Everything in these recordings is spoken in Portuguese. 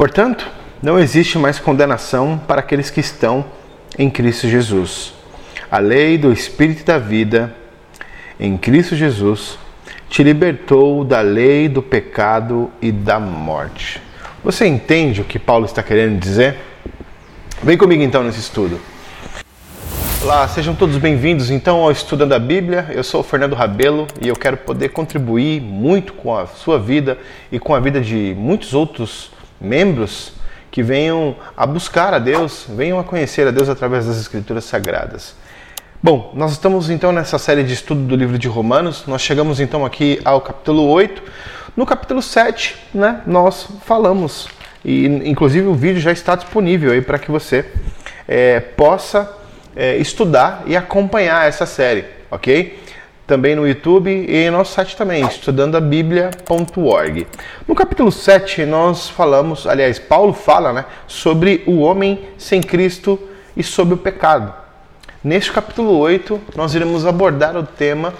Portanto, não existe mais condenação para aqueles que estão em Cristo Jesus. A lei do Espírito da vida em Cristo Jesus te libertou da lei do pecado e da morte. Você entende o que Paulo está querendo dizer? Vem comigo então nesse estudo. Olá, sejam todos bem-vindos então ao Estudando a Bíblia. Eu sou o Fernando Rabelo e eu quero poder contribuir muito com a sua vida e com a vida de muitos outros membros que venham a buscar a Deus, venham a conhecer a Deus através das Escrituras Sagradas. Bom, nós estamos então nessa série de estudo do livro de Romanos, nós chegamos então aqui ao capítulo 8. No capítulo 7, né, nós falamos, e inclusive o vídeo já está disponível aí para que você é, possa é, estudar e acompanhar essa série, ok? Também no YouTube e em nosso site também, estudandabiblia.org. No capítulo 7, nós falamos, aliás, Paulo fala né, sobre o homem sem Cristo e sobre o pecado. Neste capítulo 8, nós iremos abordar o tema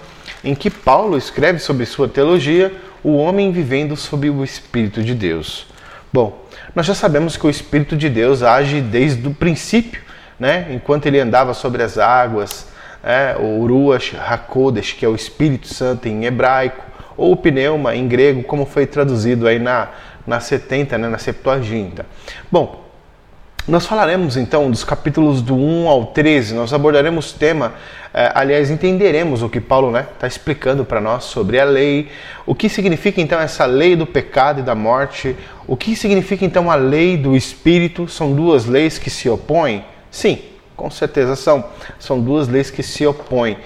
em que Paulo escreve sobre sua teologia, o homem vivendo sob o Espírito de Deus. Bom, nós já sabemos que o Espírito de Deus age desde o princípio, né? enquanto ele andava sobre as águas, é, o Ruach HaKodesh, que é o Espírito Santo em hebraico, ou o pneuma em grego, como foi traduzido aí na, na 70, né, na Septuaginta. Bom, nós falaremos então dos capítulos do 1 ao 13, nós abordaremos o tema, eh, aliás, entenderemos o que Paulo está né, tá explicando para nós sobre a lei, o que significa então essa lei do pecado e da morte, o que significa então a lei do Espírito, são duas leis que se opõem? Sim, com certeza são. São duas leis que se opõem.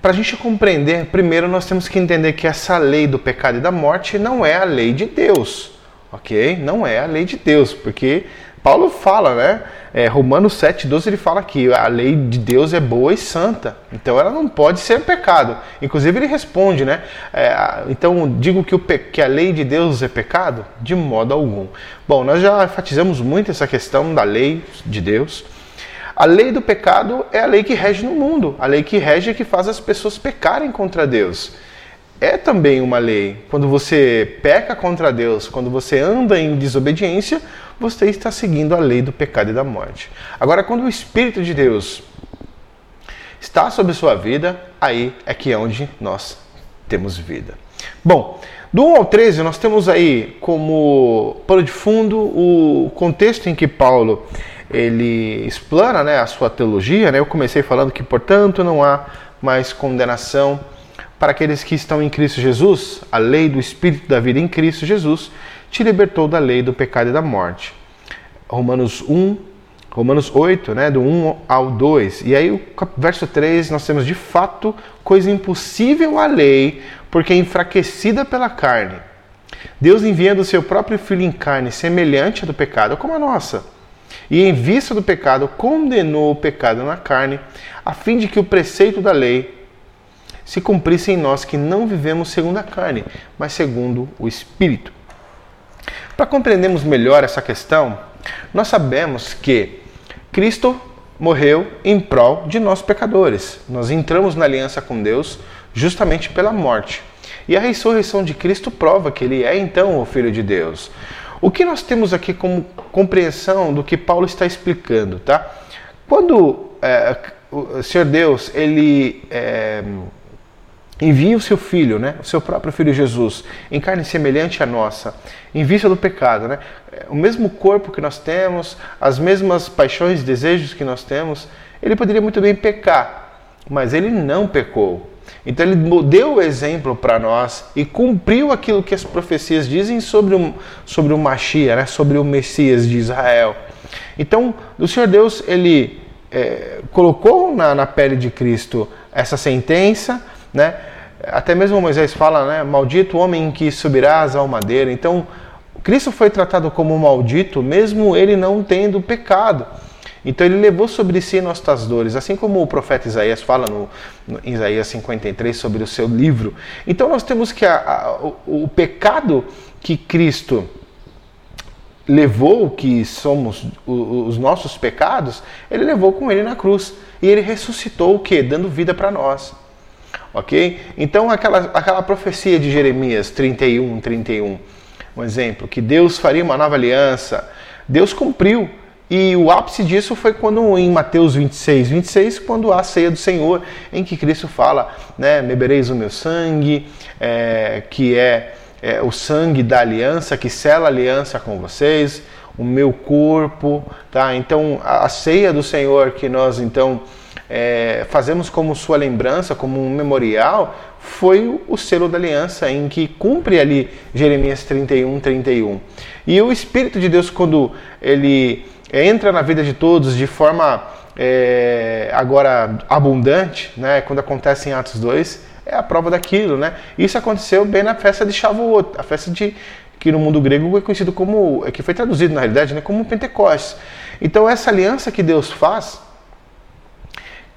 Para a gente compreender, primeiro nós temos que entender que essa lei do pecado e da morte não é a lei de Deus, ok? Não é a lei de Deus, porque Paulo fala, né? É, Romanos 7, 12, ele fala que a lei de Deus é boa e santa, então ela não pode ser pecado. Inclusive ele responde, né? É, então digo que, o que a lei de Deus é pecado? De modo algum. Bom, nós já enfatizamos muito essa questão da lei de Deus. A lei do pecado é a lei que rege no mundo, a lei que rege e que faz as pessoas pecarem contra Deus. É também uma lei. Quando você peca contra Deus, quando você anda em desobediência, você está seguindo a lei do pecado e da morte. Agora, quando o Espírito de Deus está sobre sua vida, aí é que é onde nós temos vida. Bom, do 1 ao 13, nós temos aí como pano de fundo o contexto em que Paulo ele explana né, a sua teologia. Né? Eu comecei falando que, portanto, não há mais condenação para aqueles que estão em Cristo Jesus. A lei do Espírito da vida em Cristo Jesus te libertou da lei do pecado e da morte. Romanos 1, Romanos 8, né, do 1 ao 2. E aí, o verso 3, nós temos de fato coisa impossível à lei, porque é enfraquecida pela carne. Deus enviando o seu próprio filho em carne, semelhante à do pecado, como a nossa e, em vista do pecado, condenou o pecado na carne, a fim de que o preceito da lei se cumprisse em nós que não vivemos segundo a carne, mas segundo o Espírito. Para compreendermos melhor essa questão, nós sabemos que Cristo morreu em prol de nós pecadores. Nós entramos na aliança com Deus justamente pela morte. E a ressurreição de Cristo prova que ele é então o Filho de Deus. O que nós temos aqui como compreensão do que Paulo está explicando, tá? Quando é, o Senhor Deus ele é, envia o seu Filho, né, o seu próprio Filho Jesus, em carne semelhante à nossa, em vista do pecado, né, o mesmo corpo que nós temos, as mesmas paixões desejos que nós temos, ele poderia muito bem pecar, mas ele não pecou. Então ele deu o exemplo para nós e cumpriu aquilo que as profecias dizem sobre o, sobre o Machia, né? sobre o Messias de Israel. Então, o Senhor Deus, ele é, colocou na, na pele de Cristo essa sentença, né? até mesmo Moisés fala, né? maldito homem que subirás ao madeira. Então, Cristo foi tratado como maldito, mesmo ele não tendo pecado. Então ele levou sobre si nossas dores, assim como o profeta Isaías fala no, no Isaías 53 sobre o seu livro. Então nós temos que a, a, o, o pecado que Cristo levou, que somos os nossos pecados, ele levou com ele na cruz. E ele ressuscitou o que? Dando vida para nós. Ok? Então aquela, aquela profecia de Jeremias 31, 31 um exemplo, que Deus faria uma nova aliança. Deus cumpriu. E o ápice disso foi quando em Mateus 26, 26, quando há a ceia do Senhor, em que Cristo fala, né, bebereis o meu sangue, é, que é, é o sangue da aliança, que sela a aliança com vocês, o meu corpo, tá? Então a, ceia do Senhor que nós então é, fazemos como sua lembrança, como um memorial, foi o selo da aliança, em que cumpre ali Jeremias 31, 31. E o Espírito de Deus, quando ele entra na vida de todos de forma é, agora abundante, né, quando acontece em Atos 2, é a prova daquilo. Né? Isso aconteceu bem na festa de Shavuot, a festa de, que no mundo grego é conhecido como, é que foi traduzido na realidade, né, como Pentecostes. Então essa aliança que Deus faz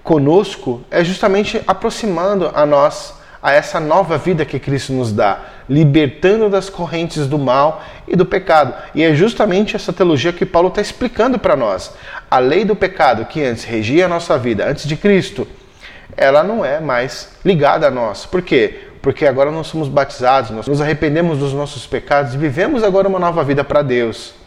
conosco é justamente aproximando a nós a essa nova vida que Cristo nos dá, libertando das correntes do mal e do pecado. E é justamente essa teologia que Paulo está explicando para nós. A lei do pecado que antes regia a nossa vida, antes de Cristo, ela não é mais ligada a nós. Por quê? Porque agora nós somos batizados, nós nos arrependemos dos nossos pecados e vivemos agora uma nova vida para Deus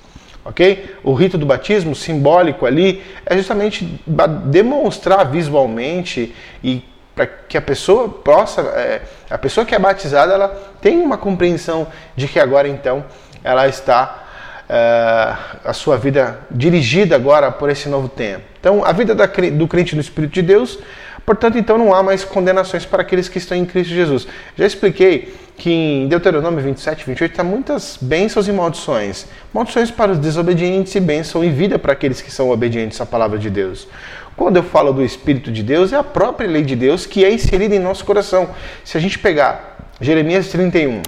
ok? O rito do batismo simbólico ali é justamente demonstrar visualmente e para que a pessoa possa, é, a pessoa que é batizada, ela tem uma compreensão de que agora então ela está é, a sua vida dirigida agora por esse novo tempo. Então, a vida da, do crente no Espírito de Deus, portanto, então não há mais condenações para aqueles que estão em Cristo Jesus. Já expliquei que em Deuteronômio 27, 28 está muitas bênçãos e maldições. Maldições para os desobedientes e bênção e vida para aqueles que são obedientes à palavra de Deus. Quando eu falo do Espírito de Deus, é a própria lei de Deus que é inserida em nosso coração. Se a gente pegar Jeremias 31,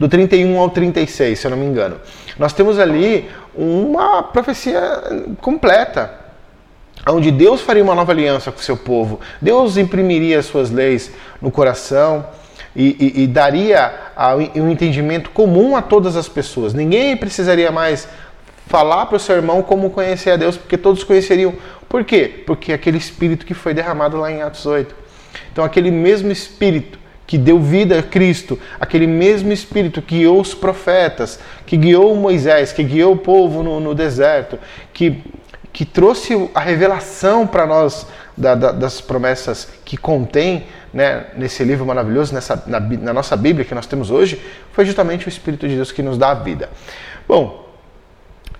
do 31 ao 36, se eu não me engano, nós temos ali uma profecia completa, onde Deus faria uma nova aliança com o seu povo, Deus imprimiria as suas leis no coração e, e, e daria um entendimento comum a todas as pessoas. Ninguém precisaria mais falar para o seu irmão como conhecer a Deus, porque todos conheceriam. Por quê? Porque aquele espírito que foi derramado lá em Atos 8. Então, aquele mesmo espírito que deu vida a Cristo, aquele mesmo espírito que guiou os profetas, que guiou Moisés, que guiou o povo no, no deserto, que, que trouxe a revelação para nós da, da, das promessas que contém né, nesse livro maravilhoso, nessa, na, na nossa Bíblia que nós temos hoje, foi justamente o Espírito de Deus que nos dá a vida. Bom,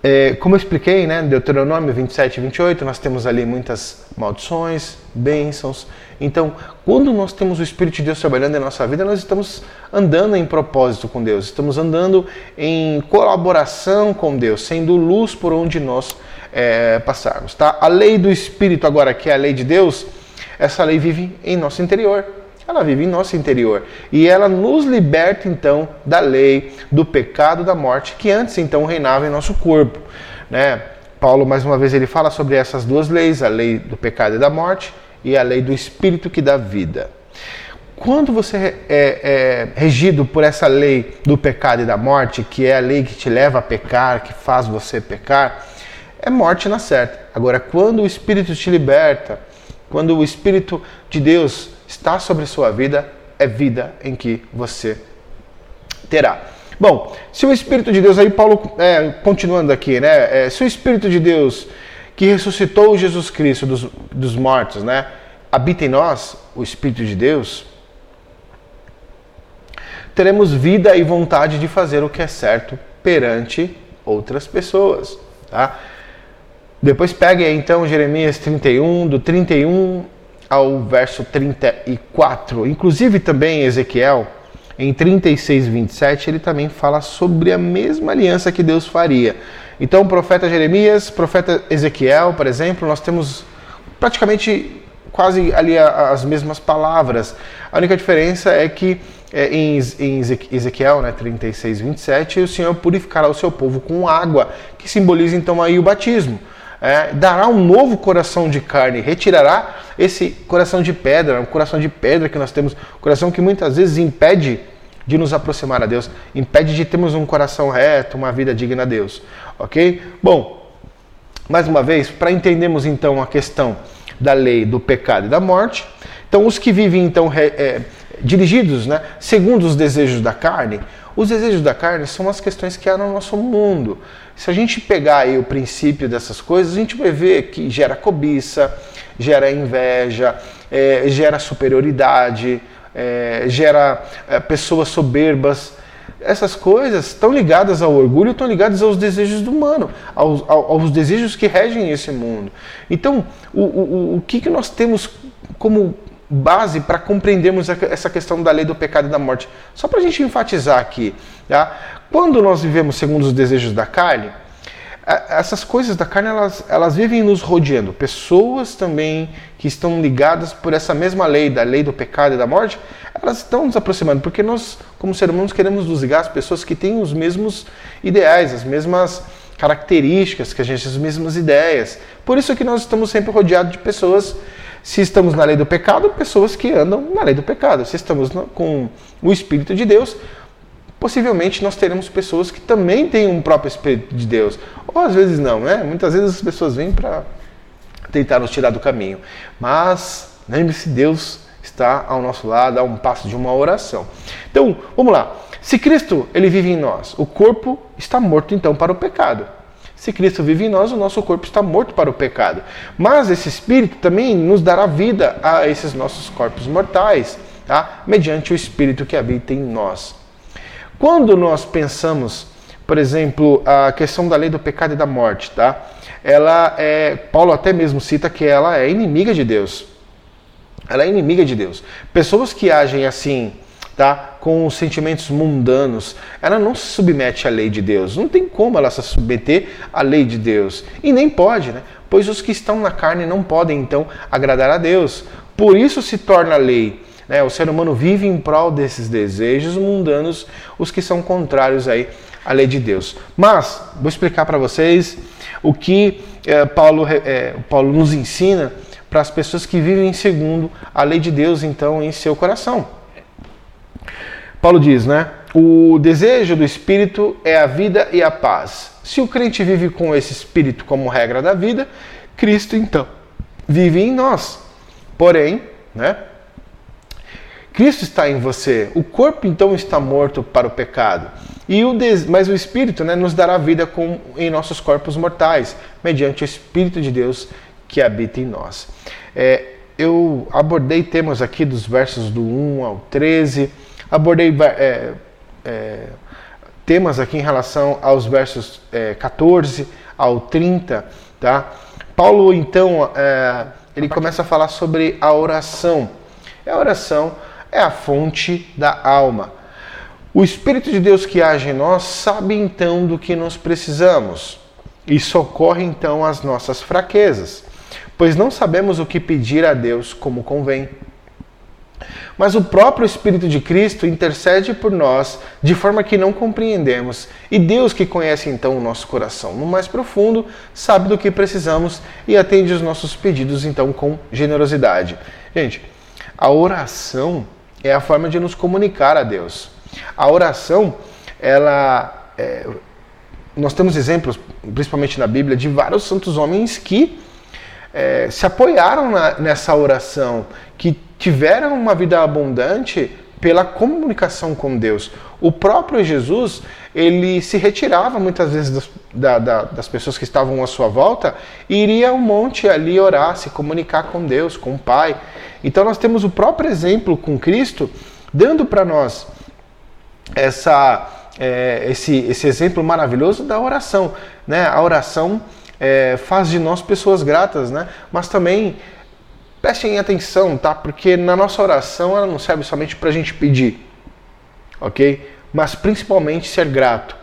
é, como eu expliquei, né, Deuteronômio 27 e 28, nós temos ali muitas maldições, bênçãos. Então, quando nós temos o Espírito de Deus trabalhando em nossa vida, nós estamos andando em propósito com Deus, estamos andando em colaboração com Deus, sendo luz por onde nós é, passarmos. Tá? A lei do Espírito, agora, que é a lei de Deus, essa lei vive em nosso interior ela vive em nosso interior. E ela nos liberta então da lei, do pecado, da morte, que antes então reinava em nosso corpo. Né? Paulo, mais uma vez, ele fala sobre essas duas leis, a lei do pecado e da morte e a lei do espírito que dá vida. Quando você é, é regido por essa lei do pecado e da morte, que é a lei que te leva a pecar, que faz você pecar, é morte na certa. Agora, quando o Espírito te liberta, quando o Espírito de Deus está sobre sua vida, é vida em que você terá. Bom, se o Espírito de Deus, aí Paulo, é, continuando aqui, né? É, se o Espírito de Deus que ressuscitou Jesus Cristo dos, dos mortos, né? Habita em nós, o Espírito de Deus, teremos vida e vontade de fazer o que é certo perante outras pessoas, tá? Depois pegue aí, então Jeremias 31, do 31 ao verso 34. Inclusive também Ezequiel, em 36, 27, ele também fala sobre a mesma aliança que Deus faria. Então, profeta Jeremias, profeta Ezequiel, por exemplo, nós temos praticamente quase ali as mesmas palavras. A única diferença é que é, em Ezequiel né, 36, 27, o Senhor purificará o seu povo com água, que simboliza então aí o batismo é, dará um novo coração de carne, retirará esse coração de pedra, um coração de pedra que nós temos, um coração que muitas vezes impede de nos aproximar a Deus, impede de termos um coração reto, uma vida digna a Deus, ok? Bom, mais uma vez, para entendermos então a questão da lei do pecado e da morte, então os que vivem então é, dirigidos, né, segundo os desejos da carne, Os desejos da carne são as questões que há no nosso mundo. Se a gente pegar aí o princípio dessas coisas, a gente vai ver que gera cobiça, gera inveja, é, gera superioridade, é, gera é, pessoas soberbas. Essas coisas estão ligadas ao orgulho, estão ligadas aos desejos do humano, aos, aos desejos que regem esse mundo. Então, o, o, o que, que nós temos como base para compreendermos essa questão da lei do pecado e da morte? Só para a gente enfatizar aqui. Tá? Quando nós vivemos segundo os desejos da carne, essas coisas da carne elas, elas vivem nos rodeando. Pessoas também que estão ligadas por essa mesma lei, da lei do pecado e da morte, elas estão nos aproximando, porque nós, como seres humanos, queremos nos ligar às pessoas que têm os mesmos ideais, as mesmas características que a gente, as mesmas ideias. Por isso que nós estamos sempre rodeados de pessoas, se estamos na lei do pecado, pessoas que andam na lei do pecado. Se estamos com o Espírito de Deus, possivelmente nós teremos pessoas que também têm um próprio Espírito de Deus. Ou às vezes não, né? Muitas vezes as pessoas vêm para tentar nos tirar do caminho. Mas lembre-se, Deus está ao nosso lado a um passo de uma oração. Então, vamos lá. Se Cristo ele vive em nós, o corpo está morto então para o pecado. Se Cristo vive em nós, o nosso corpo está morto para o pecado. Mas esse Espírito também nos dará vida a esses nossos corpos mortais, tá? mediante o Espírito que habita em nós. Quando nós pensamos, por exemplo, a questão da lei do pecado e da morte, tá? Ela é, Paulo até mesmo cita que ela é inimiga de Deus. Ela é inimiga de Deus. Pessoas que agem assim, tá? Com os sentimentos mundanos, ela não se submete à lei de Deus. Não tem como ela se submeter à lei de Deus. E nem pode, né? Pois os que estão na carne não podem então agradar a Deus. Por isso se torna lei. Né? O ser humano vive em prol desses desejos mundanos, os que são contrários aí à lei de Deus. Mas, vou explicar para vocês o que é, Paulo, é, Paulo nos ensina para as pessoas que vivem segundo a lei de Deus, então, em seu coração. Paulo diz, né? O desejo do Espírito é a vida e a paz. Se o crente vive com esse Espírito como regra da vida, Cristo, então, vive em nós. Porém, né? Cristo está em você. O corpo então está morto para o pecado. E o des... Mas o Espírito né, nos dará vida com... em nossos corpos mortais, mediante o Espírito de Deus que habita em nós. É, eu abordei temas aqui dos versos do 1 ao 13, abordei é, é, temas aqui em relação aos versos 14 é, ao 30. Tá? Paulo então é, ele começa a falar sobre a oração. É a oração é a fonte da alma. O Espírito de Deus que age em nós sabe então do que nós precisamos e socorre então as nossas fraquezas, pois não sabemos o que pedir a Deus como convém. Mas o próprio Espírito de Cristo intercede por nós de forma que não compreendemos, e Deus, que conhece então o nosso coração no mais profundo, sabe do que precisamos e atende os nossos pedidos então com generosidade. Gente, a oração é a forma de nos comunicar a Deus. A oração, ela. É, nós temos exemplos, principalmente na Bíblia, de vários santos homens que é, se apoiaram na, nessa oração, que tiveram uma vida abundante pela comunicação com Deus. O próprio Jesus, ele se retirava muitas vezes das, da, da, das pessoas que estavam à sua volta e iria ao monte ali orar, se comunicar com Deus, com o Pai. Então nós temos o próprio exemplo com Cristo dando para nós essa, é, esse, esse exemplo maravilhoso da oração. Né? A oração é, faz de nós pessoas gratas, né? mas também prestem atenção, tá? Porque na nossa oração ela não serve somente para a gente pedir, ok? Mas principalmente ser grato.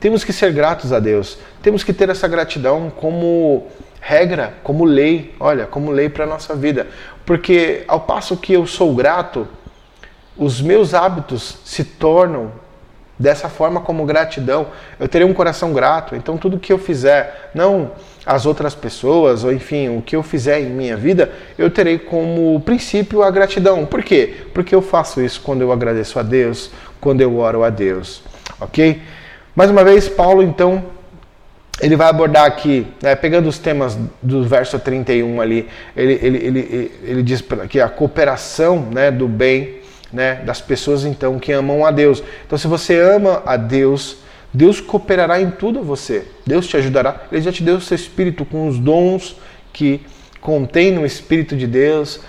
Temos que ser gratos a Deus. Temos que ter essa gratidão como regra, como lei, olha, como lei para a nossa vida. Porque ao passo que eu sou grato, os meus hábitos se tornam dessa forma como gratidão. Eu terei um coração grato, então tudo que eu fizer, não as outras pessoas, ou enfim, o que eu fizer em minha vida, eu terei como princípio a gratidão. Por quê? Porque eu faço isso quando eu agradeço a Deus, quando eu oro a Deus. Ok? Mais uma vez, Paulo então ele vai abordar aqui, né, pegando os temas do verso 31 ali, ele, ele, ele, ele diz que a cooperação né, do bem né, das pessoas então que amam a Deus. Então, se você ama a Deus, Deus cooperará em tudo você. Deus te ajudará. Ele já te deu o seu espírito com os dons que contém no Espírito de Deus,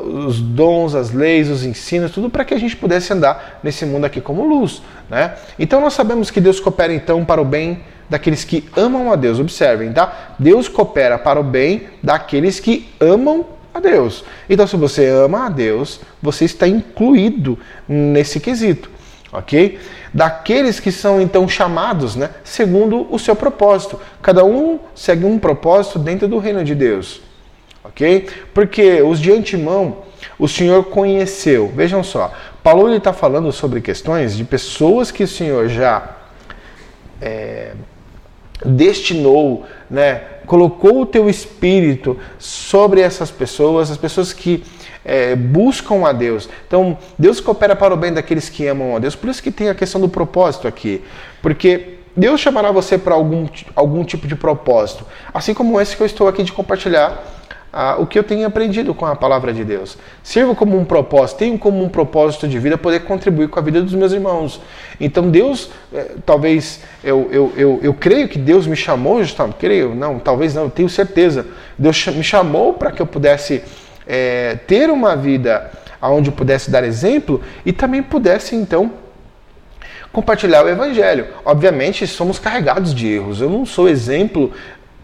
os dons, as leis, os ensinos, tudo para que a gente pudesse andar nesse mundo aqui como luz. Né? Então nós sabemos que Deus coopera então para o bem daqueles que amam a Deus. Observem, tá? Deus coopera para o bem daqueles que amam a Deus. Então, se você ama a Deus, você está incluído nesse quesito, ok? Daqueles que são então chamados, né, segundo o seu propósito. Cada um segue um propósito dentro do reino de Deus, ok? Porque os de antemão o Senhor conheceu. Vejam só, Paulo está falando sobre questões de pessoas que o Senhor já é, destinou, né, colocou o teu espírito sobre essas pessoas, as pessoas que é, buscam a Deus. Então, Deus coopera para o bem daqueles que amam a Deus. Por isso que tem a questão do propósito aqui. Porque Deus chamará você para algum, algum tipo de propósito. Assim como esse que eu estou aqui de compartilhar ah, o que eu tenho aprendido com a palavra de Deus. Sirvo como um propósito, tenho como um propósito de vida poder contribuir com a vida dos meus irmãos. Então Deus, eh, talvez, eu, eu, eu, eu creio que Deus me chamou, justamente, creio, não, talvez não, tenho certeza. Deus me chamou para que eu pudesse eh, ter uma vida onde eu pudesse dar exemplo e também pudesse, então, compartilhar o evangelho. Obviamente, somos carregados de erros. Eu não sou exemplo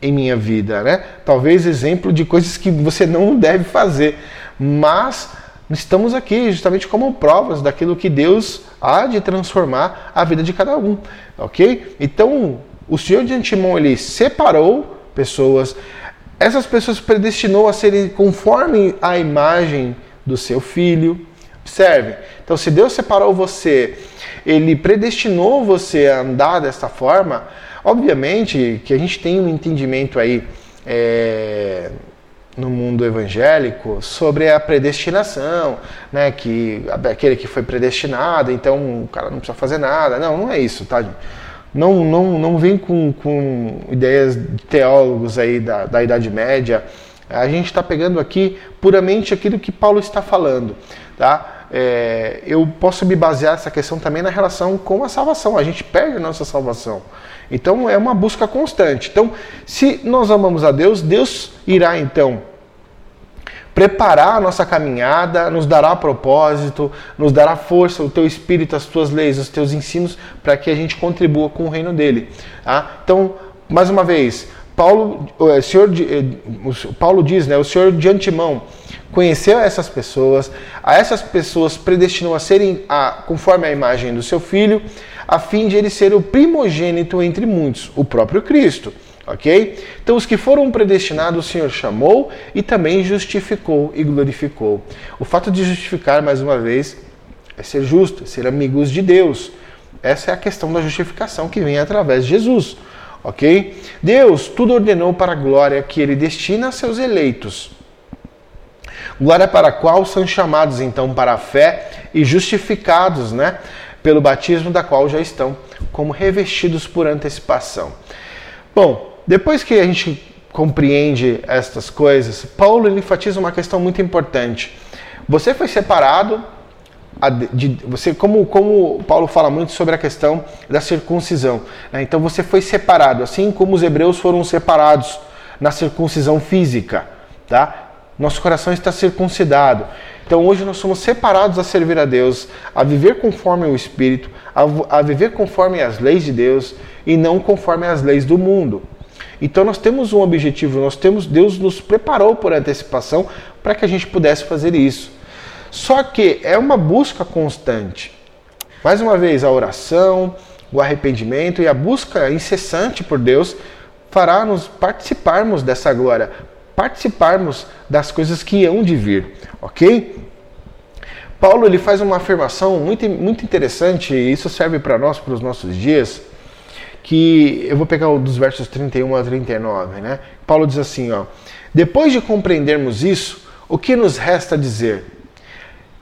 em minha vida, né? Talvez exemplo de coisas que você não deve fazer, mas estamos aqui justamente como provas daquilo que Deus há de transformar a vida de cada um, ok? Então, o Senhor de antemão ele separou pessoas, essas pessoas predestinou a serem conforme a imagem do seu filho. Observe. Então, se Deus separou você, ele predestinou você a andar desta forma, Obviamente que a gente tem um entendimento aí é, no mundo evangélico sobre a predestinação, né? Que aquele que foi predestinado, então o cara não precisa fazer nada. Não, não é isso, tá? Não, não, não vem com, com ideias de teólogos aí da, da Idade Média. A gente está pegando aqui puramente aquilo que Paulo está falando, tá? É, eu posso me basear essa questão também na relação com a salvação. A gente perde a nossa salvação. Então é uma busca constante. Então, se nós amamos a Deus, Deus irá então preparar a nossa caminhada, nos dará propósito, nos dará força, o teu espírito, as tuas leis, os teus ensinos, para que a gente contribua com o reino dele. Tá? Então, mais uma vez, Paulo, o senhor, o Paulo diz, né, o Senhor de antemão conheceu essas pessoas, a essas pessoas predestinou a serem a, conforme a imagem do seu filho, a fim de ele ser o primogênito entre muitos, o próprio Cristo. Ok? Então, os que foram predestinados, o Senhor chamou e também justificou e glorificou. O fato de justificar, mais uma vez, é ser justo, é ser amigos de Deus. Essa é a questão da justificação que vem através de Jesus. Ok? Deus tudo ordenou para a glória que ele destina a seus eleitos. Glória para a qual são chamados então para a fé e justificados, né? pelo batismo da qual já estão como revestidos por antecipação. Bom, depois que a gente compreende estas coisas, Paulo enfatiza uma questão muito importante. Você foi separado de, você como como Paulo fala muito sobre a questão da circuncisão. Né? Então você foi separado, assim como os hebreus foram separados na circuncisão física, tá? Nosso coração está circuncidado. Então hoje nós somos separados a servir a Deus, a viver conforme o Espírito, a, a viver conforme as leis de Deus e não conforme as leis do mundo. Então nós temos um objetivo, nós temos Deus nos preparou por antecipação para que a gente pudesse fazer isso. Só que é uma busca constante. Mais uma vez, a oração, o arrependimento e a busca incessante por Deus fará nos participarmos dessa glória, participarmos das coisas que hão de vir, ok? Paulo ele faz uma afirmação muito, muito interessante, e isso serve para nós, para os nossos dias, que eu vou pegar dos versos 31 a 39, né? Paulo diz assim, ó: Depois de compreendermos isso, o que nos resta dizer?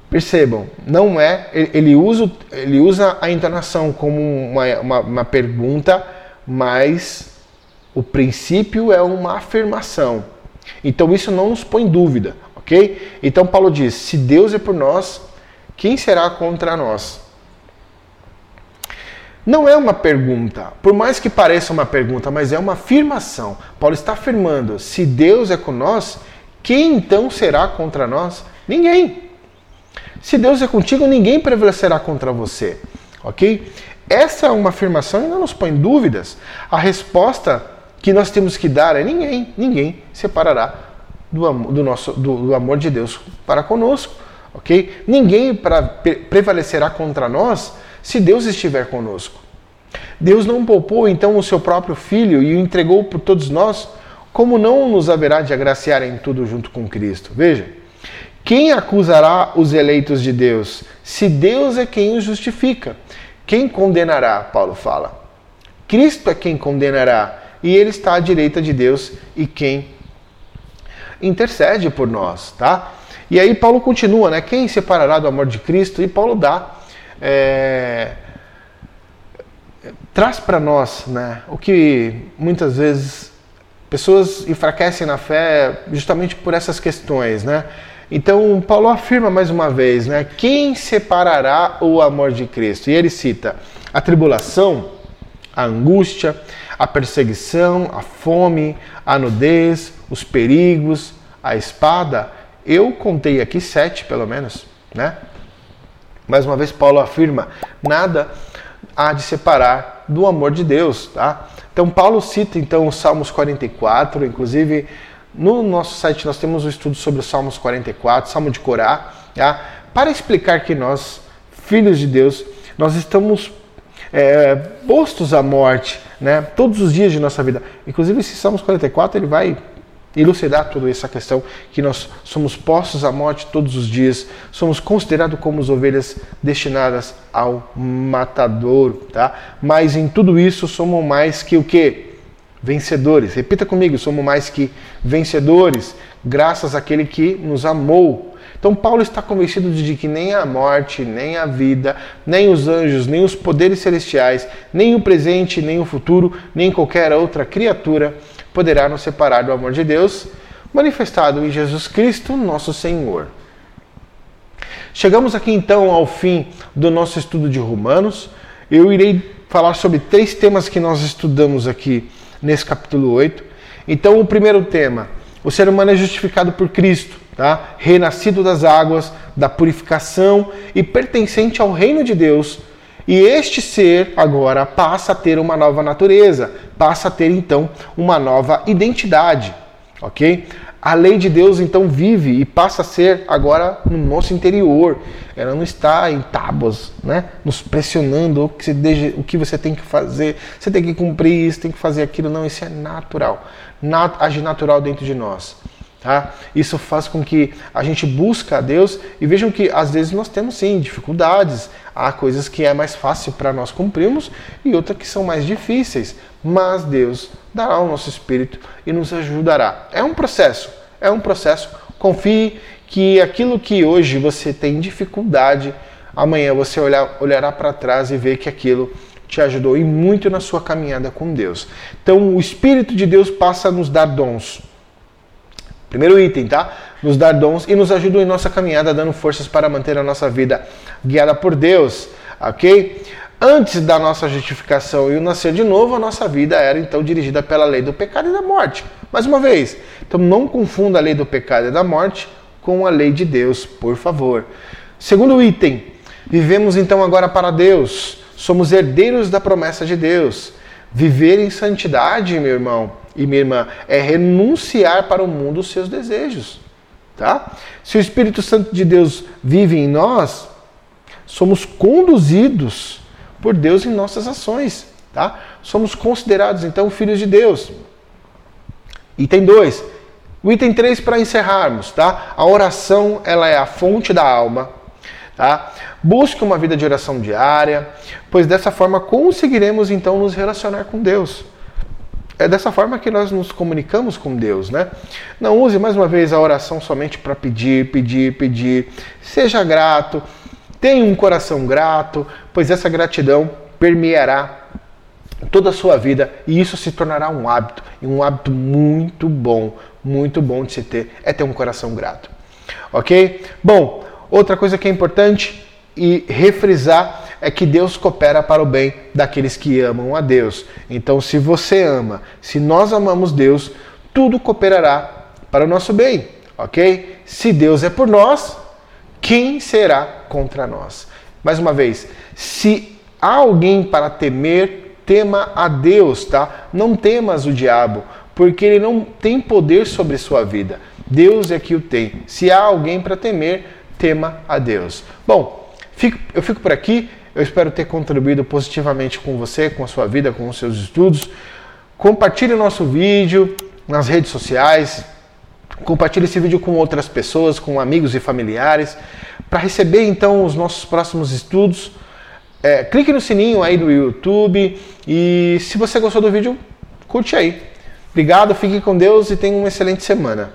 Percebam, não é, ele usa, ele usa a entonação como uma, uma, uma pergunta, mas o princípio é uma afirmação. Então isso não nos põe dúvida, ok? Então Paulo diz: se Deus é por nós, quem será contra nós? Não é uma pergunta, por mais que pareça uma pergunta, mas é uma afirmação. Paulo está afirmando: se Deus é com nós, quem então será contra nós? Ninguém. Se Deus é contigo, ninguém prevalecerá contra você. Ok? Essa é uma afirmação e não nos põe dúvidas. A resposta que nós temos que dar é ninguém, ninguém separará do, do nosso, do, do amor de Deus para conosco. Ok? Ninguém pra, prevalecerá contra nós se Deus estiver conosco. Deus não poupou então o seu próprio filho e o entregou por todos nós, como não nos haverá de agraciar em tudo junto com Cristo? Veja, quem acusará os eleitos de Deus? Se Deus é quem os justifica. Quem condenará? Paulo fala. Cristo é quem condenará, e ele está à direita de Deus e quem intercede por nós, tá? E aí Paulo continua, né? Quem separará do amor de Cristo? E Paulo dá é, traz para nós né, o que muitas vezes pessoas enfraquecem na fé justamente por essas questões. Né? Então, Paulo afirma mais uma vez: né, quem separará o amor de Cristo? E ele cita a tribulação, a angústia, a perseguição, a fome, a nudez, os perigos, a espada. Eu contei aqui sete, pelo menos, né? Mais uma vez, Paulo afirma: nada há de separar do amor de Deus. Tá? Então, Paulo cita então os Salmos 44, inclusive no nosso site nós temos um estudo sobre os Salmos 44, Salmo de Corá, tá? para explicar que nós, filhos de Deus, nós estamos é, postos à morte né, todos os dias de nossa vida. Inclusive, esse Salmos 44 ele vai elucidar toda essa questão que nós somos postos à morte todos os dias, somos considerados como as ovelhas destinadas ao matador, tá? Mas em tudo isso somos mais que o que? Vencedores. Repita comigo, somos mais que vencedores, graças àquele que nos amou. Então Paulo está convencido de que nem a morte, nem a vida, nem os anjos, nem os poderes celestiais, nem o presente, nem o futuro, nem qualquer outra criatura poderá nos separar do amor de Deus, manifestado em Jesus Cristo, nosso Senhor. Chegamos aqui então ao fim do nosso estudo de Romanos. Eu irei falar sobre três temas que nós estudamos aqui nesse capítulo 8. Então, o primeiro tema: o ser humano é justificado por Cristo, tá? renascido das águas, da purificação e pertencente ao reino de Deus e este ser agora passa a ter uma nova natureza, passa a ter então uma nova identidade, ok? A lei de Deus então vive e passa a ser agora no nosso interior. Ela não está em tábuas, né? Nos pressionando o que, você, o que você tem que fazer. Você tem que cumprir isso, tem que fazer aquilo. Não, isso é natural. Age natural dentro de nós. Tá? Isso faz com que a gente busque a Deus e vejam que às vezes nós temos sim dificuldades, há coisas que é mais fácil para nós cumprirmos e outras que são mais difíceis, mas Deus dará ao nosso espírito e nos ajudará. É um processo, é um processo. Confie que aquilo que hoje você tem dificuldade, amanhã você olhar, olhará para trás e ver que aquilo te ajudou e muito na sua caminhada com Deus. Então o Espírito de Deus passa a nos dar dons Primeiro item, tá? Nos dar dons e nos ajudam em nossa caminhada, dando forças para manter a nossa vida guiada por Deus, ok? Antes da nossa justificação e o nascer de novo, a nossa vida era então dirigida pela lei do pecado e da morte. Mais uma vez, então não confunda a lei do pecado e da morte com a lei de Deus, por favor. Segundo item, vivemos então agora para Deus, somos herdeiros da promessa de Deus. Viver em santidade, meu irmão, e minha irmã, é renunciar para o mundo os seus desejos. Tá? Se o Espírito Santo de Deus vive em nós, somos conduzidos por Deus em nossas ações. Tá? Somos considerados, então, filhos de Deus. Item 2. O item 3 para encerrarmos, tá? A oração, ela é a fonte da alma, tá? Busque uma vida de oração diária, pois dessa forma conseguiremos então nos relacionar com Deus. É dessa forma que nós nos comunicamos com Deus, né? Não use mais uma vez a oração somente para pedir, pedir, pedir. Seja grato, tenha um coração grato, pois essa gratidão permeará toda a sua vida e isso se tornará um hábito, e um hábito muito bom, muito bom de se ter, é ter um coração grato. Ok? Bom, outra coisa que é importante, e refrisar é que Deus coopera para o bem daqueles que amam a Deus. Então, se você ama, se nós amamos Deus, tudo cooperará para o nosso bem, ok? Se Deus é por nós, quem será contra nós? Mais uma vez, se há alguém para temer, tema a Deus, tá? Não temas o diabo, porque ele não tem poder sobre sua vida. Deus é que o tem. Se há alguém para temer, tema a Deus. Bom, fico, eu fico por aqui. Eu espero ter contribuído positivamente com você, com a sua vida, com os seus estudos. Compartilhe nosso vídeo nas redes sociais. Compartilhe esse vídeo com outras pessoas, com amigos e familiares, para receber então os nossos próximos estudos. É, clique no sininho aí do YouTube e se você gostou do vídeo, curte aí. Obrigado, fique com Deus e tenha uma excelente semana.